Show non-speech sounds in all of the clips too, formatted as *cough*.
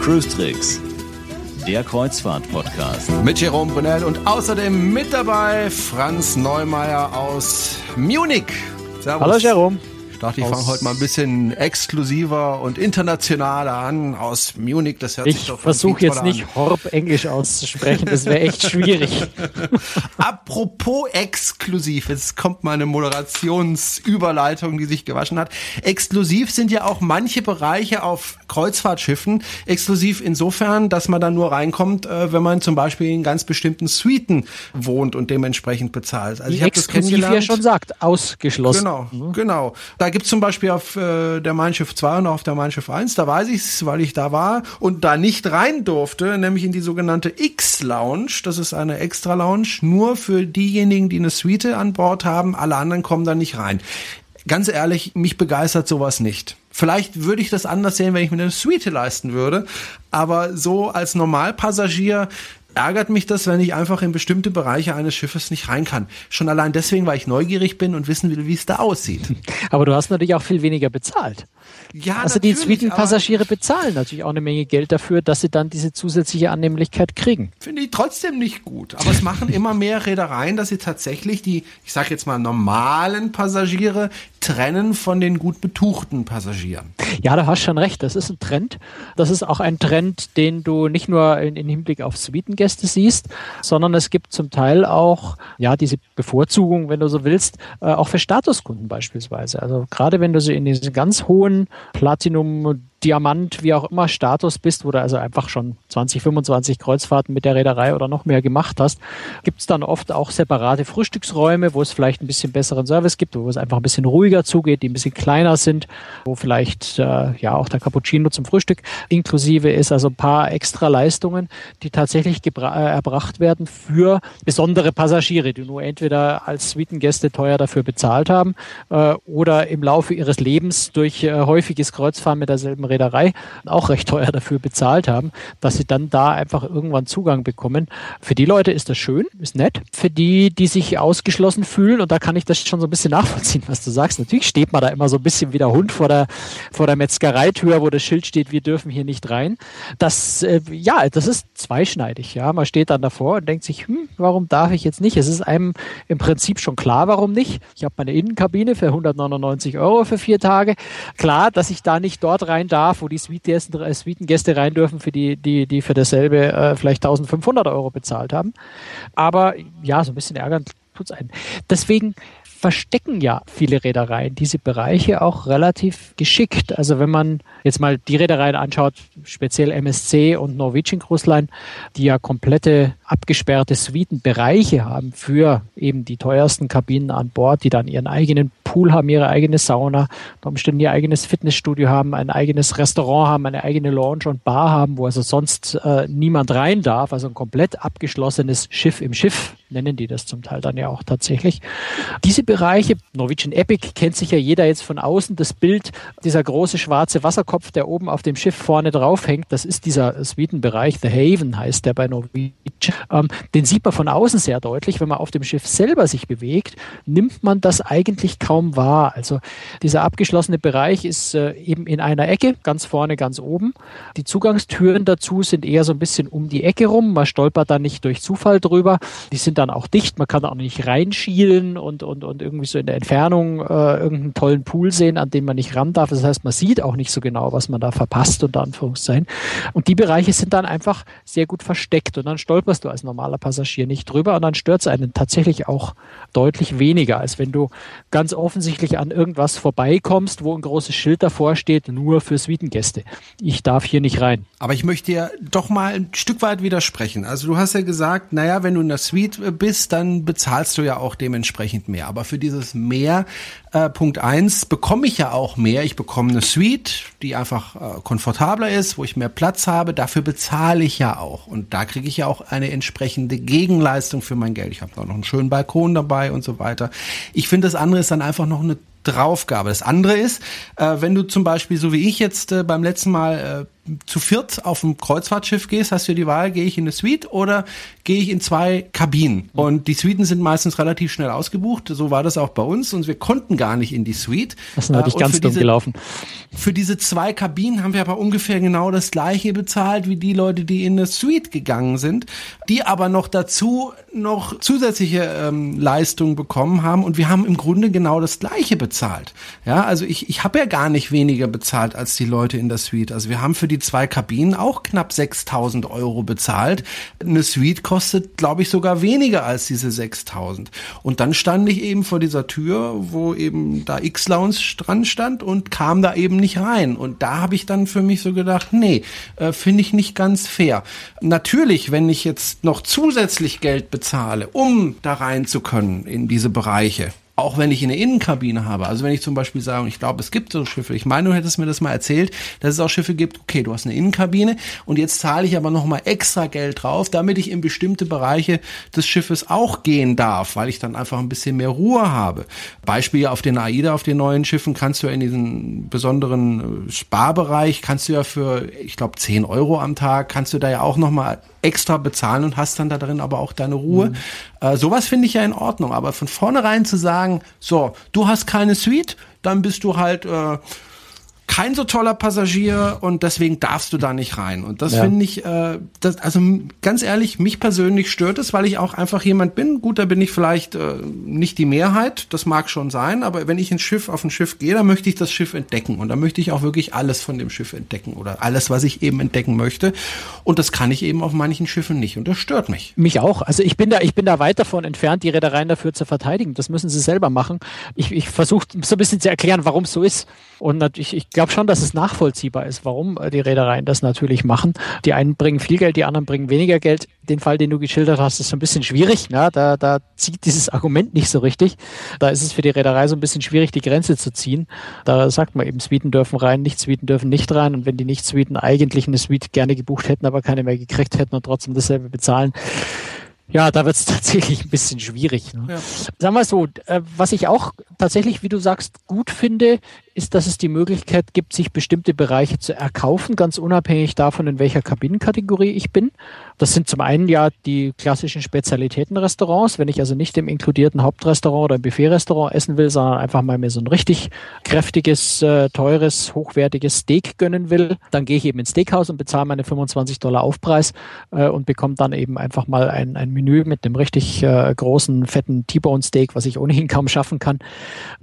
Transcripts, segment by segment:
Cruise Tricks, der Kreuzfahrt-Podcast. Mit Jerome Brunel und außerdem mit dabei Franz Neumeier aus Munich. Servus. Hallo Jerome dachte, ich fange heute mal ein bisschen exklusiver und internationaler an aus Munich. Das hört ich sich doch Ich versuche jetzt nicht Horb Englisch auszusprechen, das wäre echt schwierig. *laughs* Apropos exklusiv, jetzt kommt meine Moderationsüberleitung, die sich gewaschen hat. Exklusiv sind ja auch manche Bereiche auf Kreuzfahrtschiffen. Exklusiv insofern, dass man da nur reinkommt, äh, wenn man zum Beispiel in ganz bestimmten Suiten wohnt und dementsprechend bezahlt. Also ich exklusiv ja schon sagt, ausgeschlossen. Genau, mhm. genau. Da gibt's zum Beispiel auf äh, der Mein Schiff 2 und auf der Mein Schiff 1, da weiß ich's, weil ich da war und da nicht rein durfte, nämlich in die sogenannte X-Lounge. Das ist eine Extra-Lounge, nur für diejenigen, die eine Suite an Bord haben. Alle anderen kommen da nicht rein. Ganz ehrlich, mich begeistert sowas nicht. Vielleicht würde ich das anders sehen, wenn ich mir eine Suite leisten würde. Aber so als Normalpassagier ärgert mich das, wenn ich einfach in bestimmte Bereiche eines Schiffes nicht rein kann. Schon allein deswegen, weil ich neugierig bin und wissen will, wie es da aussieht. *laughs* Aber du hast natürlich auch viel weniger bezahlt. Ja, also die Suitenpassagiere bezahlen natürlich auch eine Menge Geld dafür, dass sie dann diese zusätzliche Annehmlichkeit kriegen. Finde ich trotzdem nicht gut. Aber es machen *laughs* immer mehr Reedereien, dass sie tatsächlich die, ich sage jetzt mal, normalen Passagiere trennen von den gut betuchten Passagieren. Ja, da hast schon recht. Das ist ein Trend. Das ist auch ein Trend, den du nicht nur in Hinblick auf Suitengäste siehst, sondern es gibt zum Teil auch ja diese Bevorzugung, wenn du so willst, äh, auch für Statuskunden beispielsweise. Also gerade wenn du sie in diesen ganz hohen Platinum Diamant, wie auch immer Status bist, wo du also einfach schon 20, 25 Kreuzfahrten mit der Reederei oder noch mehr gemacht hast, gibt es dann oft auch separate Frühstücksräume, wo es vielleicht ein bisschen besseren Service gibt, wo es einfach ein bisschen ruhiger zugeht, die ein bisschen kleiner sind, wo vielleicht äh, ja auch der Cappuccino zum Frühstück inklusive ist, also ein paar extra Leistungen, die tatsächlich äh, erbracht werden für besondere Passagiere, die nur entweder als Suitengäste teuer dafür bezahlt haben äh, oder im Laufe ihres Lebens durch äh, häufiges Kreuzfahren mit derselben Reederei auch recht teuer dafür bezahlt haben, dass sie dann da einfach irgendwann Zugang bekommen. Für die Leute ist das schön, ist nett. Für die, die sich ausgeschlossen fühlen, und da kann ich das schon so ein bisschen nachvollziehen, was du sagst. Natürlich steht man da immer so ein bisschen wie der Hund vor der, vor der Metzgereitür, wo das Schild steht, wir dürfen hier nicht rein. Das, äh, ja, das ist zweischneidig. Ja, man steht dann davor und denkt sich, hm, warum darf ich jetzt nicht? Es ist einem im Prinzip schon klar, warum nicht. Ich habe meine Innenkabine für 199 Euro für vier Tage. Klar, dass ich da nicht dort rein darf darf, wo die äh, Suitengäste rein dürfen, für die, die, die für dasselbe äh, vielleicht 1500 Euro bezahlt haben. Aber ja, so ein bisschen ärgern tut es einen. Deswegen verstecken ja viele Reedereien diese Bereiche auch relativ geschickt. Also wenn man jetzt mal die Reedereien anschaut, speziell MSC und Norwegian Cruise Line, die ja komplette abgesperrte Suitenbereiche haben für eben die teuersten Kabinen an Bord, die dann ihren eigenen Pool haben, ihre eigene Sauna, unter Umständen ihr eigenes Fitnessstudio haben, ein eigenes Restaurant haben, eine eigene Lounge und Bar haben, wo also sonst äh, niemand rein darf, also ein komplett abgeschlossenes Schiff im Schiff nennen die das zum Teil dann ja auch tatsächlich. Diese Bereiche, Norwegian Epic kennt sich ja jeder jetzt von außen. Das Bild, dieser große schwarze Wasserkopf, der oben auf dem Schiff vorne drauf hängt, das ist dieser Sweden-Bereich, The Haven heißt der bei Norwegian. Ähm, den sieht man von außen sehr deutlich. Wenn man auf dem Schiff selber sich bewegt, nimmt man das eigentlich kaum wahr. Also dieser abgeschlossene Bereich ist äh, eben in einer Ecke, ganz vorne, ganz oben. Die Zugangstüren dazu sind eher so ein bisschen um die Ecke rum. Man stolpert da nicht durch Zufall drüber. Die sind dann auch dicht. Man kann auch nicht reinschielen und, und, und irgendwie so in der Entfernung äh, irgendeinen tollen Pool sehen, an dem man nicht ran darf. Das heißt, man sieht auch nicht so genau, was man da verpasst, unter Anführungszeichen. Und die Bereiche sind dann einfach sehr gut versteckt und dann stolperst du als normaler Passagier nicht drüber und dann stört es einen tatsächlich auch deutlich weniger, als wenn du ganz offensichtlich an irgendwas vorbeikommst, wo ein großes Schild davor steht, nur für Suitengäste. Ich darf hier nicht rein. Aber ich möchte dir doch mal ein Stück weit widersprechen. Also du hast ja gesagt, naja, wenn du in der Suite bist, dann bezahlst du ja auch dementsprechend mehr. Aber für dieses mehr, äh, Punkt eins, bekomme ich ja auch mehr. Ich bekomme eine Suite, die einfach äh, komfortabler ist, wo ich mehr Platz habe. Dafür bezahle ich ja auch. Und da kriege ich ja auch eine entsprechende Gegenleistung für mein Geld. Ich habe auch noch einen schönen Balkon dabei und so weiter. Ich finde, das andere ist dann einfach noch eine Draufgabe. Das andere ist, äh, wenn du zum Beispiel, so wie ich jetzt äh, beim letzten Mal äh, zu viert auf ein Kreuzfahrtschiff gehst, hast du die Wahl, gehe ich in eine Suite oder gehe ich in zwei Kabinen. Und die Suiten sind meistens relativ schnell ausgebucht. So war das auch bei uns und wir konnten gar nicht in die Suite. Das ist natürlich äh, ganz dumm gelaufen. Für diese zwei Kabinen haben wir aber ungefähr genau das gleiche bezahlt wie die Leute, die in eine Suite gegangen sind, die aber noch dazu noch zusätzliche ähm, Leistungen bekommen haben und wir haben im Grunde genau das gleiche bezahlt. Ja, also ich, ich habe ja gar nicht weniger bezahlt als die Leute in der Suite. Also wir haben für die zwei Kabinen auch knapp 6000 Euro bezahlt. Eine Suite kostet, glaube ich, sogar weniger als diese 6000. Und dann stand ich eben vor dieser Tür, wo eben da X-Lounge dran stand und kam da eben nicht rein. Und da habe ich dann für mich so gedacht, nee, äh, finde ich nicht ganz fair. Natürlich, wenn ich jetzt noch zusätzlich Geld bezahle, um da rein zu können in diese Bereiche, auch wenn ich eine Innenkabine habe. Also wenn ich zum Beispiel sage, ich glaube, es gibt so Schiffe, ich meine, du hättest mir das mal erzählt, dass es auch Schiffe gibt, okay, du hast eine Innenkabine und jetzt zahle ich aber nochmal extra Geld drauf, damit ich in bestimmte Bereiche des Schiffes auch gehen darf, weil ich dann einfach ein bisschen mehr Ruhe habe. Beispiel auf den AIDA, auf den neuen Schiffen kannst du in diesen besonderen äh, Sparbereich, kannst du ja für, ich glaube, 10 Euro am Tag, kannst du da ja auch nochmal extra bezahlen und hast dann da drin aber auch deine Ruhe. Mhm. Äh, sowas finde ich ja in Ordnung, aber von vornherein zu sagen, so, du hast keine Suite, dann bist du halt äh, kein so toller Passagier und deswegen darfst du da nicht rein. Und das ja. finde ich, äh, das, also ganz ehrlich, mich persönlich stört es, weil ich auch einfach jemand bin. Gut, da bin ich vielleicht äh, nicht die Mehrheit, das mag schon sein, aber wenn ich ins Schiff, auf ein Schiff gehe, dann möchte ich das Schiff entdecken und da möchte ich auch wirklich alles von dem Schiff entdecken oder alles, was ich eben entdecken möchte. Und das kann ich eben auf manchen Schiffen nicht und das stört mich. Mich auch. Also ich bin da, ich bin da weit davon entfernt, die Reedereien dafür zu verteidigen. Das müssen sie selber machen. Ich, ich versuche so ein bisschen zu erklären, warum es so ist. Und natürlich, ich glaube schon, dass es nachvollziehbar ist, warum äh, die Reedereien das natürlich machen. Die einen bringen viel Geld, die anderen bringen weniger Geld. Den Fall, den du geschildert hast, ist so ein bisschen schwierig. Ne? Da, da zieht dieses Argument nicht so richtig. Da ist es für die Reederei so ein bisschen schwierig, die Grenze zu ziehen. Da sagt man eben, Suiten dürfen rein, Nicht-Suiten dürfen nicht rein. Und wenn die Nicht-Suiten eigentlich eine Suite gerne gebucht hätten, aber keine mehr gekriegt hätten und trotzdem dasselbe bezahlen, ja, da wird es *laughs* tatsächlich ein bisschen schwierig. Ne? Ja. Sagen wir so, äh, was ich auch tatsächlich, wie du sagst, gut finde, ist, dass es die Möglichkeit gibt, sich bestimmte Bereiche zu erkaufen, ganz unabhängig davon, in welcher Kabinenkategorie ich bin. Das sind zum einen ja die klassischen Spezialitätenrestaurants. Wenn ich also nicht im inkludierten Hauptrestaurant oder im Buffetrestaurant essen will, sondern einfach mal mir so ein richtig kräftiges, äh, teures, hochwertiges Steak gönnen will, dann gehe ich eben ins Steakhouse und bezahle meine 25 Dollar Aufpreis äh, und bekomme dann eben einfach mal ein, ein Menü mit einem richtig äh, großen, fetten T-Bone Steak, was ich ohnehin kaum schaffen kann,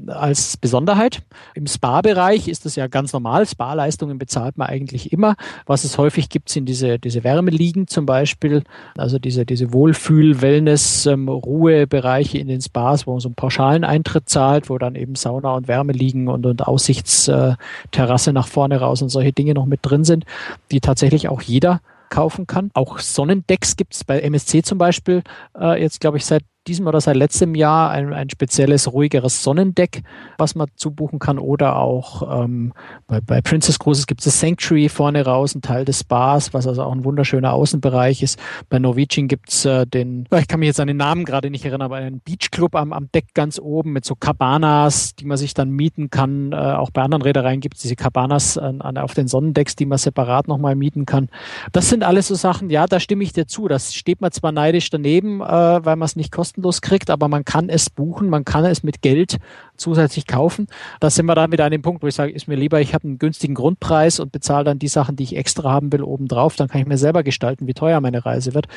als Besonderheit. Im Spa-Bereich ist das ja ganz normal. Spa-Leistungen bezahlt man eigentlich immer. Was es häufig gibt, sind diese, diese Wärmeliegen zum Beispiel, also diese, diese Wohlfühl-, Wellness-, ähm, Ruhebereiche in den Spas, wo man so einen pauschalen Eintritt zahlt, wo dann eben Sauna und Wärmeliegen und, und Aussichtsterrasse nach vorne raus und solche Dinge noch mit drin sind, die tatsächlich auch jeder kaufen kann. Auch Sonnendecks gibt es bei MSC zum Beispiel äh, jetzt, glaube ich, seit diesem oder seit letztem Jahr ein, ein spezielles, ruhigeres Sonnendeck, was man zubuchen kann. Oder auch ähm, bei, bei Princess Cruises gibt es das Sanctuary vorne raus, ein Teil des Spas, was also auch ein wunderschöner Außenbereich ist. Bei Norwegian gibt es äh, den, ich kann mich jetzt an den Namen gerade nicht erinnern, aber einen Beachclub am, am Deck ganz oben mit so Cabanas, die man sich dann mieten kann. Äh, auch bei anderen Reedereien gibt es diese Cabanas an, an, auf den Sonnendecks, die man separat nochmal mieten kann. Das sind alles so Sachen, ja, da stimme ich dir zu. Das steht man zwar neidisch daneben, äh, weil man es nicht kostenlos kostenlos kriegt, aber man kann es buchen, man kann es mit Geld zusätzlich kaufen. Da sind wir dann mit einem Punkt, wo ich sage, ist mir lieber, ich habe einen günstigen Grundpreis und bezahle dann die Sachen, die ich extra haben will, obendrauf. Dann kann ich mir selber gestalten, wie teuer meine Reise wird.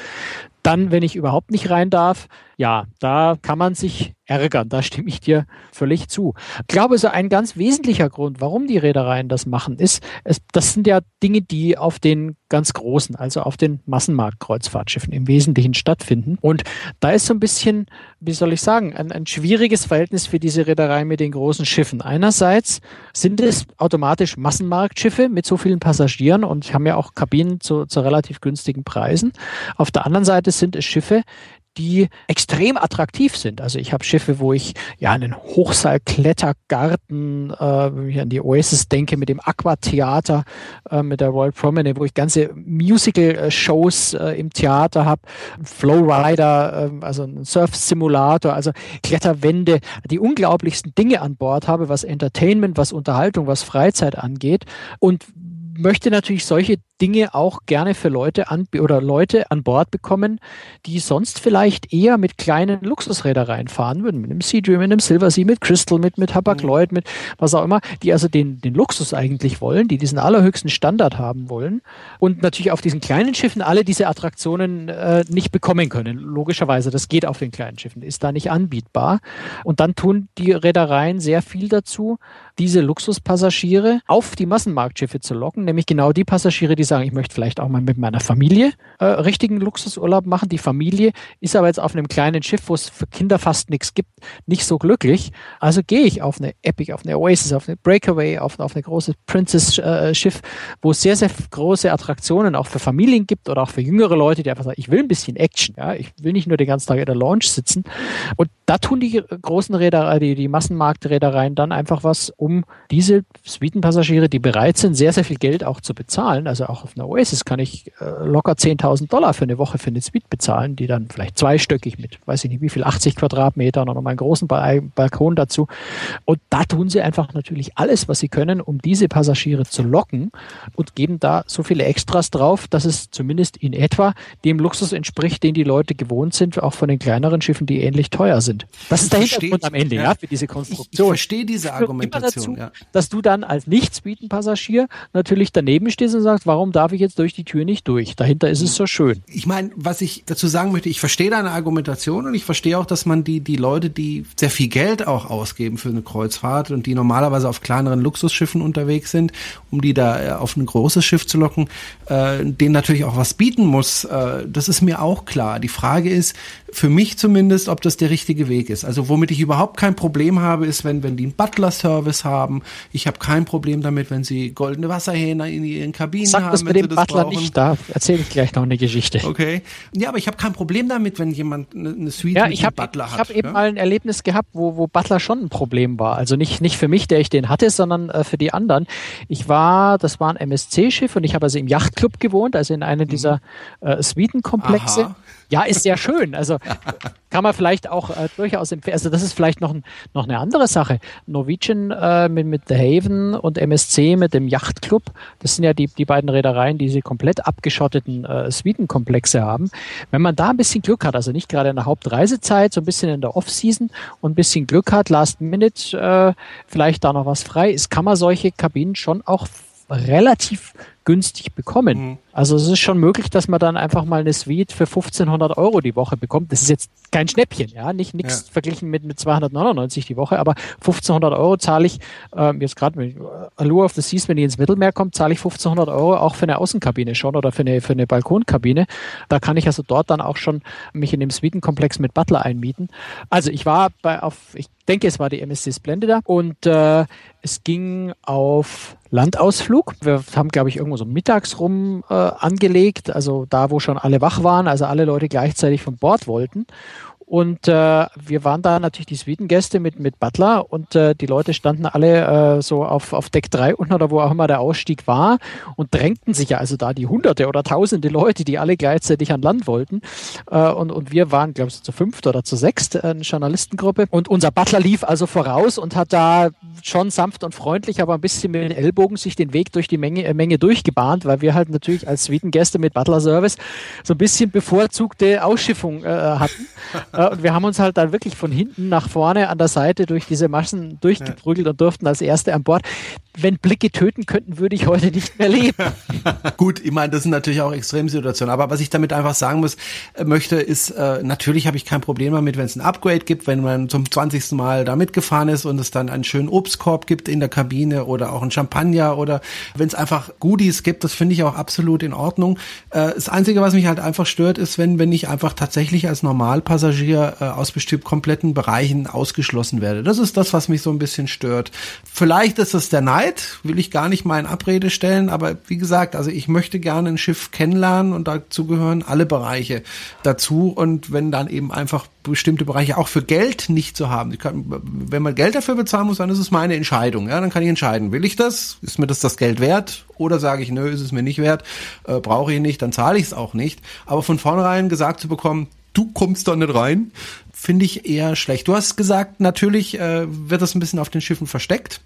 Dann, wenn ich überhaupt nicht rein darf, ja, da kann man sich ärgern. Da stimme ich dir völlig zu. Ich glaube, so ein ganz wesentlicher Grund, warum die Reedereien das machen, ist, es, das sind ja Dinge, die auf den ganz großen, also auf den Massenmarktkreuzfahrtschiffen im Wesentlichen stattfinden. Und da ist so ein bisschen, wie soll ich sagen, ein, ein schwieriges Verhältnis für diese Reederei mit den großen Schiffen. Einerseits sind es automatisch Massenmarktschiffe mit so vielen Passagieren und haben ja auch Kabinen zu, zu relativ günstigen Preisen. Auf der anderen Seite sind es Schiffe, die extrem attraktiv sind. Also ich habe Schiffe, wo ich ja einen Hochseilklettergarten, äh, ich an die Oasis denke, mit dem Aquatheater, äh, mit der Royal Promenade, wo ich ganze Musical-Shows äh, im Theater habe, Flowrider, äh, also ein Surf-Simulator, also Kletterwände, die unglaublichsten Dinge an Bord habe, was Entertainment, was Unterhaltung, was Freizeit angeht. Und möchte natürlich solche Dinge auch gerne für Leute an oder Leute an Bord bekommen, die sonst vielleicht eher mit kleinen Luxusrädereien fahren würden, mit einem Seadream, mit einem Silver Sea, mit Crystal, mit, mit Hapag Lloyd, mit was auch immer, die also den, den Luxus eigentlich wollen, die diesen allerhöchsten Standard haben wollen und natürlich auf diesen kleinen Schiffen alle diese Attraktionen äh, nicht bekommen können. Logischerweise, das geht auf den kleinen Schiffen, ist da nicht anbietbar. Und dann tun die Reedereien sehr viel dazu, diese Luxuspassagiere auf die Massenmarktschiffe zu locken, nämlich genau die Passagiere, die sagen, ich möchte vielleicht auch mal mit meiner Familie äh, richtigen Luxusurlaub machen. Die Familie ist aber jetzt auf einem kleinen Schiff, wo es für Kinder fast nichts gibt, nicht so glücklich. Also gehe ich auf eine Epic, auf eine Oasis, auf eine Breakaway, auf, auf eine große Princess-Schiff, äh, wo es sehr, sehr große Attraktionen auch für Familien gibt oder auch für jüngere Leute, die einfach sagen, ich will ein bisschen Action. Ja? Ich will nicht nur den ganzen Tag in der Lounge sitzen. Und da tun die großen Räder, die, die Massenmarktreedereien dann einfach was, um diese Suitenpassagiere, die bereit sind, sehr, sehr viel Geld auch zu bezahlen. Also auch auf einer Oasis kann ich äh, locker 10.000 Dollar für eine Woche für eine Suite bezahlen, die dann vielleicht zweistöckig mit, weiß ich nicht wie viel, 80 Quadratmetern oder noch mal einen großen Balkon dazu. Und da tun sie einfach natürlich alles, was sie können, um diese Passagiere zu locken und geben da so viele Extras drauf, dass es zumindest in etwa dem Luxus entspricht, den die Leute gewohnt sind, auch von den kleineren Schiffen, die ähnlich teuer sind. Das ist der Hintergrund am Ende, ja, ja für diese Konstruktion. Ich, ich verstehe diese Argumentation. Dazu, ja. Dass du dann als Nicht-Suiten-Passagier natürlich daneben stehst und sagst, warum darf ich jetzt durch die Tür nicht durch? Dahinter ist es so schön. Ich meine, was ich dazu sagen möchte, ich verstehe deine Argumentation und ich verstehe auch, dass man die, die Leute, die sehr viel Geld auch ausgeben für eine Kreuzfahrt und die normalerweise auf kleineren Luxusschiffen unterwegs sind, um die da äh, auf ein großes Schiff zu locken, äh, denen natürlich auch was bieten muss. Äh, das ist mir auch klar. Die Frage ist, für mich zumindest, ob das der richtige Weg ist. Also womit ich überhaupt kein Problem habe, ist, wenn, wenn die einen Butler-Service haben. Ich habe kein Problem damit, wenn sie goldene Wasserhähne in ihren Kabinen Sag haben. Das mit dem Butler brauchen. nicht, da erzähle ich gleich noch eine Geschichte. Okay. Ja, aber ich habe kein Problem damit, wenn jemand eine, eine Suite ja, mit ich hab, Butler hat. Ich habe eben mal ein Erlebnis gehabt, wo, wo Butler schon ein Problem war. Also nicht, nicht für mich, der ich den hatte, sondern äh, für die anderen. Ich war, das war ein MSC-Schiff und ich habe also im Yachtclub gewohnt, also in einem mhm. dieser äh, Suitenkomplexe. Aha. Ja, ist sehr schön. Also kann man vielleicht auch äh, durchaus empfehlen. Also das ist vielleicht noch, ein, noch eine andere Sache. Norwegian äh, mit, mit The Haven und MSC mit dem Yachtclub, das sind ja die, die beiden Reedereien, die diese komplett abgeschotteten äh, Suitenkomplexe haben. Wenn man da ein bisschen Glück hat, also nicht gerade in der Hauptreisezeit, so ein bisschen in der Off-Season und ein bisschen Glück hat, Last Minute äh, vielleicht da noch was frei ist, kann man solche Kabinen schon auch relativ günstig bekommen. Mhm. Also es ist schon möglich, dass man dann einfach mal eine Suite für 1500 Euro die Woche bekommt. Das ist jetzt kein Schnäppchen, ja, nicht nichts ja. verglichen mit, mit 299 die Woche, aber 1500 Euro zahle ich ähm, jetzt gerade mit Allure of the Seas, wenn die ins Mittelmeer kommt, zahle ich 1500 Euro auch für eine Außenkabine schon oder für eine, für eine Balkonkabine. Da kann ich also dort dann auch schon mich in dem Suitenkomplex mit Butler einmieten. Also ich war bei auf, ich denke, es war die MSC Splendida und äh, es ging auf Landausflug. Wir haben, glaube ich, irgendwo so mittags rum äh, angelegt, also da, wo schon alle wach waren, also alle Leute gleichzeitig von Bord wollten. Und äh, wir waren da natürlich die Suitengäste mit, mit Butler und äh, die Leute standen alle äh, so auf, auf Deck 3 unten oder wo auch immer der Ausstieg war und drängten sich ja also da die hunderte oder tausende Leute, die alle gleichzeitig an Land wollten. Äh, und, und wir waren, glaube ich, zu fünft oder zu sechst, äh, eine Journalistengruppe. Und unser Butler lief also voraus und hat da schon sanft und freundlich, aber ein bisschen mit den Ellbogen sich den Weg durch die Menge, äh, Menge durchgebahnt, weil wir halt natürlich als Suitengäste mit Butler-Service so ein bisschen bevorzugte Ausschiffung äh, hatten. *laughs* und wir haben uns halt dann wirklich von hinten nach vorne an der Seite durch diese Maschen durchgeprügelt und durften als Erste an Bord. Wenn Blicke töten könnten, würde ich heute nicht mehr leben. *laughs* Gut, ich meine, das sind natürlich auch Extremsituationen. Aber was ich damit einfach sagen muss, äh, möchte, ist, äh, natürlich habe ich kein Problem damit, wenn es ein Upgrade gibt, wenn man zum 20. Mal da mitgefahren ist und es dann einen schönen Obstkorb gibt in der Kabine oder auch ein Champagner oder wenn es einfach Goodies gibt, das finde ich auch absolut in Ordnung. Äh, das Einzige, was mich halt einfach stört, ist, wenn, wenn ich einfach tatsächlich als Normalpassagier hier äh, aus bestimmt kompletten Bereichen ausgeschlossen werde. Das ist das, was mich so ein bisschen stört. Vielleicht ist es der Neid, will ich gar nicht mal in Abrede stellen, aber wie gesagt, also ich möchte gerne ein Schiff kennenlernen und dazu gehören alle Bereiche dazu und wenn dann eben einfach bestimmte Bereiche auch für Geld nicht zu haben. Kann, wenn man Geld dafür bezahlen muss, dann ist es meine Entscheidung. Ja, dann kann ich entscheiden, will ich das? Ist mir das das Geld wert? Oder sage ich, nö, ist es mir nicht wert? Äh, Brauche ich nicht? Dann zahle ich es auch nicht. Aber von vornherein gesagt zu bekommen, du kommst da nicht rein, finde ich eher schlecht. Du hast gesagt, natürlich äh, wird das ein bisschen auf den Schiffen versteckt.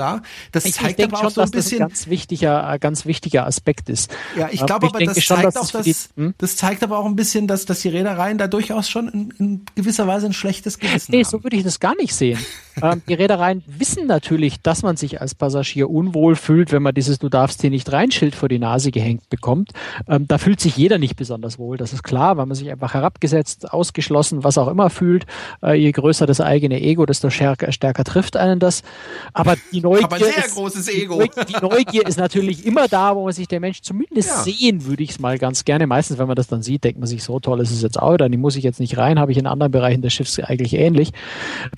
Klar. Das ich, zeigt ich aber auch schon, so ein dass bisschen. Das ein ganz wichtiger, ganz wichtiger Aspekt ist. Ja, ich glaube ich aber, denke das zeigt dass auch, das die- hm? das zeigt aber auch ein bisschen, dass, dass die Reedereien da durchaus schon in, in gewisser Weise ein schlechtes Gewissen Nee, haben. so würde ich das gar nicht sehen. *laughs* ähm, die Reedereien wissen natürlich, dass man sich als Passagier unwohl fühlt, wenn man dieses Du darfst hier nicht rein Schild vor die Nase gehängt bekommt. Ähm, da fühlt sich jeder nicht besonders wohl, das ist klar, weil man sich einfach herabgesetzt, ausgeschlossen, was auch immer fühlt. Äh, je größer das eigene Ego, desto stärker, stärker trifft einen das. Aber die Neugier, Aber ein sehr ist, großes die Ego. Neugier- die Neugier ist natürlich immer da, wo man sich der Mensch zumindest Ja. sehen, würde ich es mal ganz gerne. Meistens, wenn man das dann sieht, denkt man sich, so toll ist es jetzt auch, dann muss ich jetzt nicht rein, habe ich in anderen Bereichen des Schiffs eigentlich ähnlich.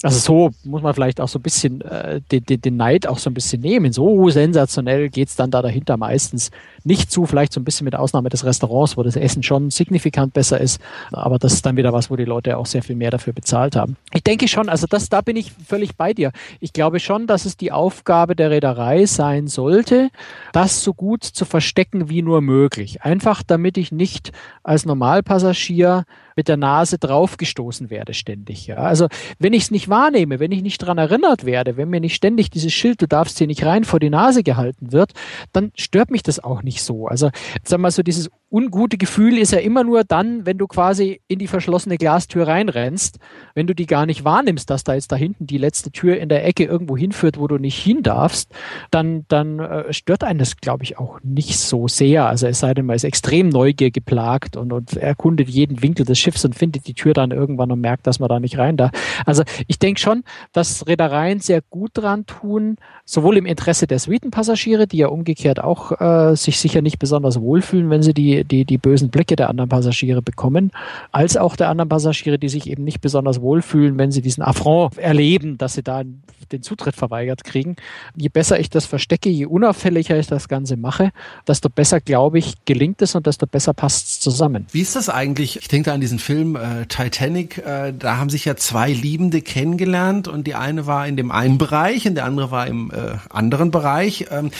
Also so muss man vielleicht auch so ein bisschen äh, den, den, den Neid auch so ein bisschen nehmen. So sensationell geht's dann da dahinter meistens nicht zu, vielleicht so ein bisschen mit Ausnahme des Restaurants, wo das Essen schon signifikant besser ist. Aber das ist dann wieder was, wo die Leute auch sehr viel mehr dafür bezahlt haben. Ich denke schon, also das, da bin ich völlig bei dir. Ich glaube schon, dass es die Aufgabe der Reederei sein sollte, das so gut zu verstecken wie nur möglich. Einfach damit ich nicht als Normalpassagier mit der Nase draufgestoßen werde ständig. Ja? Also wenn ich es nicht wahrnehme, wenn ich nicht dran erinnert werde, wenn mir nicht ständig dieses Schild, du darfst hier nicht rein, vor die Nase gehalten wird, dann stört mich das auch nicht so. Also sag mal so, dieses ungute Gefühl ist ja immer nur dann, wenn du quasi in die verschlossene Glastür reinrennst, wenn du die gar nicht wahrnimmst, dass da jetzt da hinten die letzte Tür in der Ecke irgendwo hinführt, wo du nicht hin darfst, dann, dann äh, stört einen das, glaube ich, auch nicht so sehr. Also es sei denn, man ist extrem Neugier geplagt und, und erkundet jeden Winkel des Schiffs und findet die Tür dann irgendwann und merkt, dass man da nicht rein darf. Also ich denke schon, dass Reedereien sehr gut dran tun, sowohl im Interesse der Suitenpassagiere, die ja umgekehrt auch äh, sich sicher nicht besonders wohlfühlen, wenn sie die, die, die bösen Blicke der anderen Passagiere bekommen, als auch der anderen Passagiere, die sich eben nicht besonders wohlfühlen, wenn sie diesen Affront erleben, dass sie da den Zutritt verweigert kriegen. Je besser ich das verstecke, je unauffälliger ich das Ganze mache, desto besser, glaube ich, gelingt es und desto besser passt es zusammen. Wie ist das eigentlich? Ich denke da an diesen Film äh, Titanic. Äh, da haben sich ja zwei Liebende kennengelernt und die eine war in dem einen Bereich und der andere war im äh, anderen Bereich. Ähm,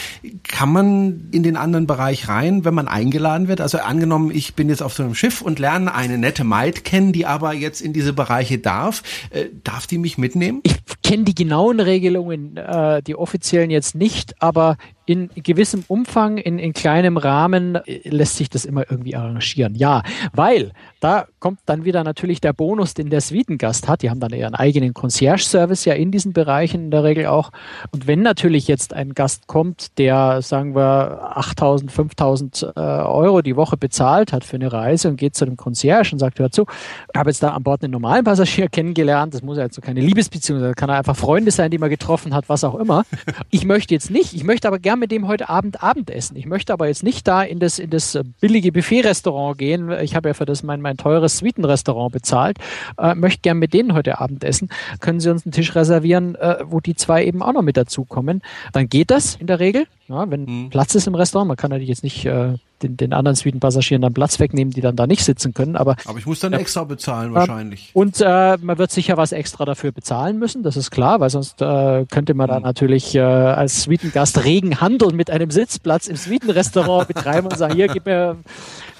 kann man in den anderen Bereich rein, wenn man eingeladen wird? Also angenommen, ich bin jetzt auf so einem Schiff und lerne eine nette Maid kennen, die aber jetzt in diese Bereiche darf. Äh, darf die mich mitnehmen? Ich kenne die genauen Regelungen, äh, die offiziellen jetzt nicht, aber in gewissem Umfang, in, in kleinem Rahmen äh, lässt sich das immer irgendwie arrangieren. Ja, weil da kommt dann wieder natürlich der Bonus, den der Suitengast hat. Die haben dann ihren eigenen Concierge-Service ja in diesen Bereichen in der Regel auch. Und wenn natürlich jetzt ein Gast kommt, der, sagen wir, 8000, 5000 äh, Euro die Woche bezahlt hat für eine Reise und geht zu dem Concierge und sagt, hör zu, ich habe jetzt da an Bord einen normalen Passagier kennengelernt, das muss ja jetzt so keine Liebesbeziehung sein, kann einfach Freunde sein, die man getroffen hat, was auch immer. Ich möchte jetzt nicht, ich möchte aber gern mit dem heute Abend Abendessen. Ich möchte aber jetzt nicht da in das, in das billige Buffet-Restaurant gehen. Ich habe ja für das mein, mein teures Suitenrestaurant bezahlt. Äh, möchte gern mit denen heute Abend essen. Können Sie uns einen Tisch reservieren, äh, wo die zwei eben auch noch mit dazukommen? Dann geht das in der Regel. Ja, wenn Mhm. Platz ist im Restaurant, man kann natürlich jetzt nicht äh, den, den anderen Suitenpassagieren dann Platz wegnehmen, die dann da nicht sitzen können, aber Aber ich muss dann Ja. extra bezahlen wahrscheinlich. und äh, man wird sicher was extra dafür bezahlen müssen, das ist klar, weil sonst äh, könnte man da natürlich äh, als Suitengast regen Handel mit einem Sitzplatz im Suitenrestaurant *laughs* betreiben und sagen, hier, gib mir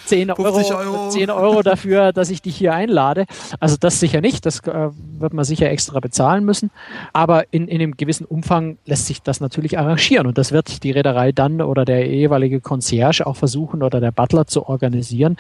10 Euro, 50 Euro. 10 Euro dafür, dass ich dich hier einlade. Also das sicher nicht, das äh, wird man sicher extra bezahlen müssen. Aber in, in einem gewissen Umfang lässt sich das natürlich arrangieren und das wird die Reederei dann oder der jeweilige Concierge auch versuchen oder der Butler zu organisieren.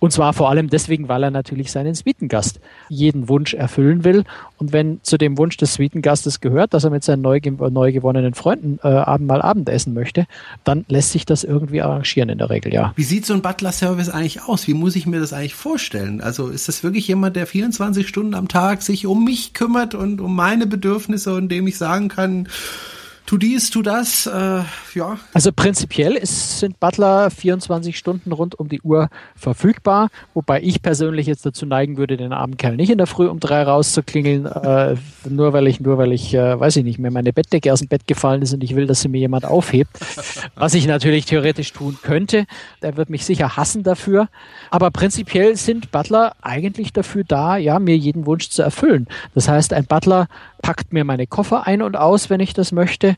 Und zwar vor allem deswegen, weil er natürlich seinen Suitengast jeden Wunsch erfüllen will. Und wenn zu dem Wunsch des Suitengastes gehört, dass er mit seinen neu, neu gewonnenen Freunden äh, Abend mal Abendessen möchte, dann lässt sich das irgendwie arrangieren in der Regel, ja. Wie sieht so ein Butler-Service eigentlich aus? Wie muss ich mir das eigentlich vorstellen? Also ist das wirklich jemand, der 24 Stunden am Tag sich um mich kümmert und um meine Bedürfnisse und dem ich sagen kann, tu dies, tu das, äh, ja. Also prinzipiell ist, sind Butler 24 Stunden rund um die Uhr verfügbar, wobei ich persönlich jetzt dazu neigen würde, den armen Kerl nicht in der Früh um drei rauszuklingeln, äh, nur weil ich, nur weil ich, äh, weiß ich nicht, mir meine Bettdecke aus dem Bett gefallen ist und ich will, dass sie mir jemand aufhebt, was ich natürlich theoretisch tun könnte. Der wird mich sicher hassen dafür. Aber prinzipiell sind Butler eigentlich dafür da, ja, mir jeden Wunsch zu erfüllen. Das heißt, ein Butler packt mir meine Koffer ein und aus, wenn ich das möchte.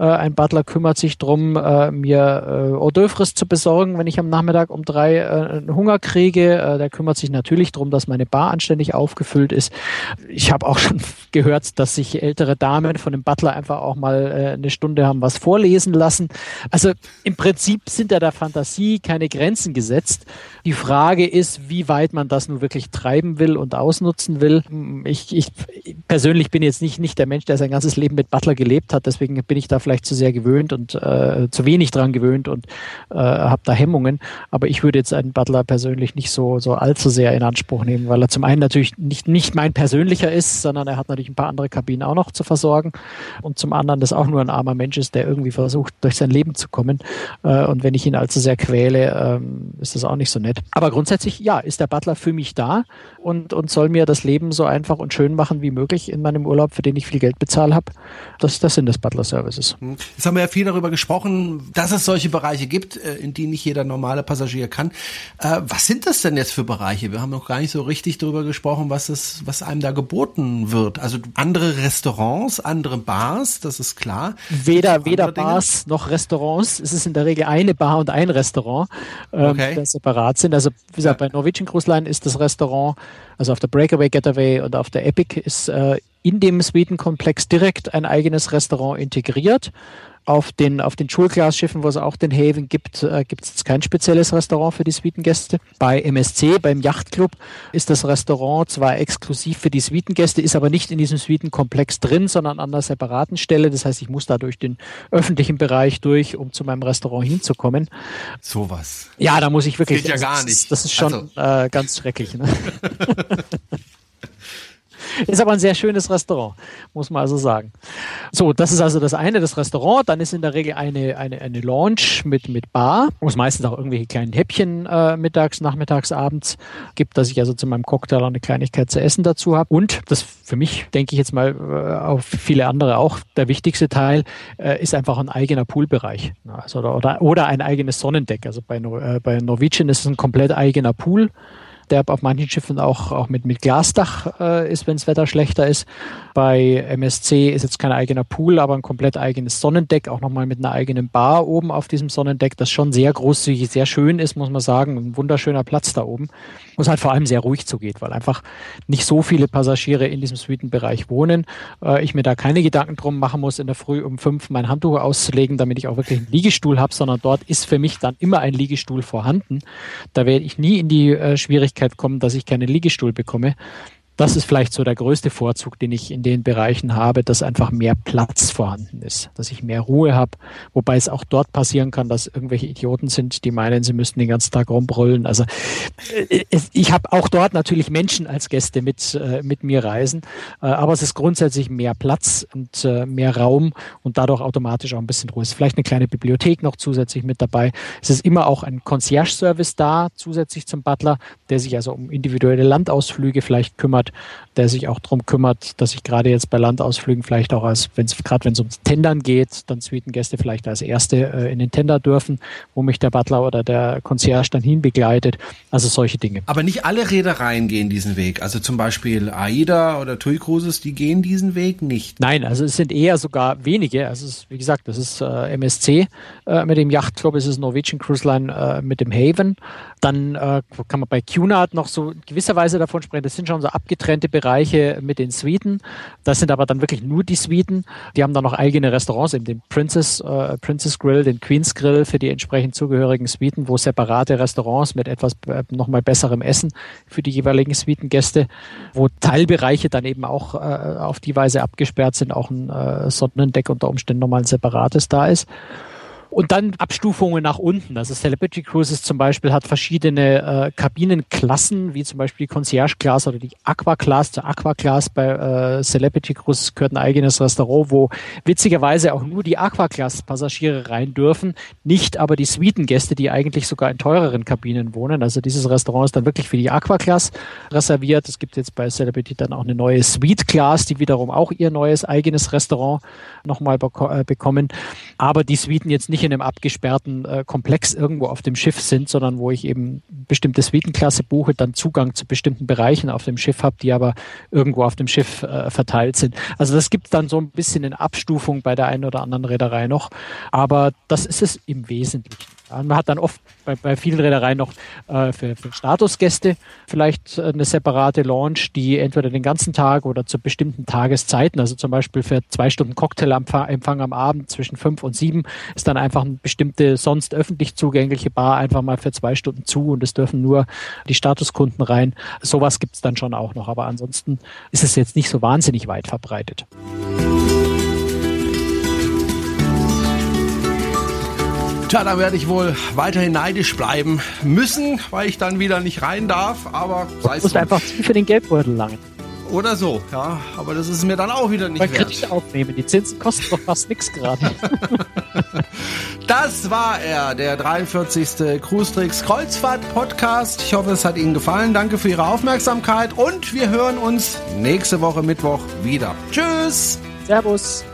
Äh, ein Butler kümmert sich drum, äh, mir äh, Hors zu besorgen, wenn ich am Nachmittag um drei äh, Hunger kriege. Äh, der kümmert sich natürlich drum, dass meine Bar anständig aufgefüllt ist. Ich habe auch *laughs* schon gehört, dass sich ältere Damen von dem Butler einfach auch mal äh, eine Stunde haben was vorlesen lassen. Also im Prinzip sind ja der Fantasie keine Grenzen gesetzt. Die Frage ist, wie weit man das nun wirklich treiben will und ausnutzen will. Ich, ich persönlich bin jetzt nicht, nicht der Mensch, der sein ganzes Leben mit Butler gelebt hat, deswegen bin ich da vielleicht zu sehr gewöhnt und äh, zu wenig dran gewöhnt und äh, habe da Hemmungen. Aber ich würde jetzt einen Butler persönlich nicht so, so allzu sehr in Anspruch nehmen, weil er zum einen natürlich nicht, nicht mein persönlicher ist, sondern er hat natürlich ein paar andere Kabinen auch noch zu versorgen und zum anderen das auch nur ein armer Mensch ist, der irgendwie versucht, durch sein Leben zu kommen. Äh, und wenn ich ihn allzu sehr quäle, ähm, ist das auch nicht so nett. Aber grundsätzlich, ja, ist der Butler für mich da und, und soll mir das Leben so einfach und schön machen wie möglich in meinem Urlaub, für den ich viel Geld bezahlt habe. Das, das sind das Butler Services. Hm. Jetzt haben wir ja viel darüber gesprochen, dass es solche Bereiche gibt, äh, in die nicht jeder normale Passagier kann. Äh, was sind das denn jetzt für Bereiche? Wir haben noch gar nicht so richtig darüber gesprochen, was es, was einem da geboten wird. Also andere Restaurants, andere Bars, das ist klar. Weder, weder Bars noch Restaurants. Es ist in der Regel eine Bar und ein Restaurant, ähm, okay. die separat sind. Also wie gesagt, bei Norwegian Cruise Line ist das Restaurant, also auf der Breakaway Getaway und auf der Epic ist äh, in dem Suitenkomplex direkt ein eigenes Restaurant integriert. Auf den, auf den Schulklasschiffen, wo es auch den Haven gibt, äh, gibt es kein spezielles Restaurant für die Suitengäste. Bei MSC, beim Yachtclub, ist das Restaurant zwar exklusiv für die Suitengäste, ist aber nicht in diesem Suitenkomplex drin, sondern an einer separaten Stelle. Das heißt, ich muss da durch den öffentlichen Bereich durch, um zu meinem Restaurant hinzukommen. Sowas. Ja, da muss ich wirklich. Geht ja gar nicht. Das ist schon also. äh, ganz schrecklich. Ne? *laughs* Ist aber ein sehr schönes Restaurant, muss man also sagen. So, das ist also das eine, das Restaurant. Dann ist in der Regel eine, eine, eine Lounge mit, mit Bar, wo es meistens auch irgendwelche kleinen Häppchen äh, mittags, nachmittags, abends gibt, dass ich also zu meinem Cocktail eine Kleinigkeit zu essen dazu habe. Und das für mich, denke ich jetzt mal, äh, auf viele andere auch der wichtigste Teil, äh, ist einfach ein eigener Poolbereich. Also, oder, oder ein eigenes Sonnendeck. Also bei, äh, bei Norwegian ist es ein komplett eigener Pool der auf manchen Schiffen auch, auch mit, mit Glasdach äh, ist, wenn das Wetter schlechter ist. Bei MSC ist jetzt kein eigener Pool, aber ein komplett eigenes Sonnendeck, auch nochmal mit einer eigenen Bar oben auf diesem Sonnendeck, das schon sehr großzügig, sehr schön ist, muss man sagen. Ein wunderschöner Platz da oben. Wo es halt vor allem sehr ruhig zugeht, weil einfach nicht so viele Passagiere in diesem Suitenbereich wohnen. Äh, ich mir da keine Gedanken drum machen muss, in der Früh um fünf mein Handtuch auszulegen, damit ich auch wirklich einen Liegestuhl habe, sondern dort ist für mich dann immer ein Liegestuhl vorhanden. Da werde ich nie in die äh, Schwierigkeit kommen, dass ich keinen Liegestuhl bekomme das ist vielleicht so der größte Vorzug, den ich in den Bereichen habe, dass einfach mehr Platz vorhanden ist, dass ich mehr Ruhe habe, wobei es auch dort passieren kann, dass irgendwelche Idioten sind, die meinen, sie müssten den ganzen Tag rumbrüllen. Also äh, ich habe auch dort natürlich Menschen als Gäste mit, äh, mit mir reisen, äh, aber es ist grundsätzlich mehr Platz und mehr Raum und dadurch automatisch auch ein bisschen Ruhe. Es ist vielleicht eine kleine Bibliothek noch zusätzlich mit dabei. Es ist immer auch ein Concierge-Service da, zusätzlich zum Butler, der sich also um individuelle Landausflüge vielleicht kümmert der sich auch darum kümmert, dass ich gerade jetzt bei Landausflügen vielleicht auch als, wenn es gerade wenn es ums Tendern geht, dann Suitengäste vielleicht als erste äh, in den Tender dürfen, wo mich der Butler oder der Concierge dann hinbegleitet. Also solche Dinge. Aber nicht alle Reedereien gehen diesen Weg. Also zum Beispiel AIDA oder TUI Cruises, die gehen diesen Weg nicht. Nein, also es sind eher sogar wenige. Also es ist, wie gesagt, das ist äh, MSC äh, mit dem Yachtclub, es ist Norwegian Cruise Line äh, mit dem Haven. Dann äh, kann man bei Cunard noch so gewisserweise davon sprechen. Das sind schon so abgetrennte Bereiche mit den Suiten. Das sind aber dann wirklich nur die Suiten. Die haben dann noch eigene Restaurants, eben den Princess, äh, Princess Grill, den Queen's Grill für die entsprechend zugehörigen Suiten, wo separate Restaurants mit etwas äh, nochmal besserem Essen für die jeweiligen Suitengäste, wo Teilbereiche dann eben auch äh, auf die Weise abgesperrt sind, auch ein äh, Sonnendeck unter Umständen nochmal ein separates da ist. Und dann Abstufungen nach unten. Also Celebrity Cruises zum Beispiel hat verschiedene äh, Kabinenklassen, wie zum Beispiel die Concierge Class oder die Aqua Class. Zur Aqua Class bei äh, Celebrity Cruises gehört ein eigenes Restaurant, wo witzigerweise auch nur die Aqua Class Passagiere rein dürfen, nicht aber die Suitengäste, die eigentlich sogar in teureren Kabinen wohnen. Also dieses Restaurant ist dann wirklich für die Aqua Class reserviert. Es gibt jetzt bei Celebrity dann auch eine neue Suite Class, die wiederum auch ihr neues eigenes Restaurant nochmal beko äh, bekommen. Aber die Suiten jetzt nicht nicht in einem abgesperrten äh, Komplex irgendwo auf dem Schiff sind, sondern wo ich eben bestimmte Suitenklasse buche, dann Zugang zu bestimmten Bereichen auf dem Schiff habe, die aber irgendwo auf dem Schiff äh, verteilt sind. Also das gibt dann so ein bisschen in Abstufung bei der einen oder anderen Reederei noch, aber das ist es im Wesentlichen. Man hat dann oft bei, bei vielen Reedereien noch äh, für, für Statusgäste vielleicht eine separate Launch, die entweder den ganzen Tag oder zu bestimmten Tageszeiten, also zum Beispiel für zwei Stunden Cocktailempfang am Abend zwischen fünf und sieben, ist dann einfach eine bestimmte sonst öffentlich zugängliche Bar einfach mal für zwei Stunden zu und es dürfen nur die Statuskunden rein. Sowas gibt es dann schon auch noch, aber ansonsten ist es jetzt nicht so wahnsinnig weit verbreitet. Tja, da werde ich wohl weiterhin neidisch bleiben müssen, weil ich dann wieder nicht rein darf, aber sei es. Du musst einfach für den Geldbeutel langen. Oder so, ja. Aber das ist mir dann auch wieder nicht Man wert. Kredit aufnehmen. Die Zinsen kosten doch fast nichts gerade. *laughs* das war er, der 43. Cruise Tricks Kreuzfahrt Podcast. Ich hoffe, es hat Ihnen gefallen. Danke für Ihre Aufmerksamkeit und wir hören uns nächste Woche Mittwoch wieder. Tschüss. Servus.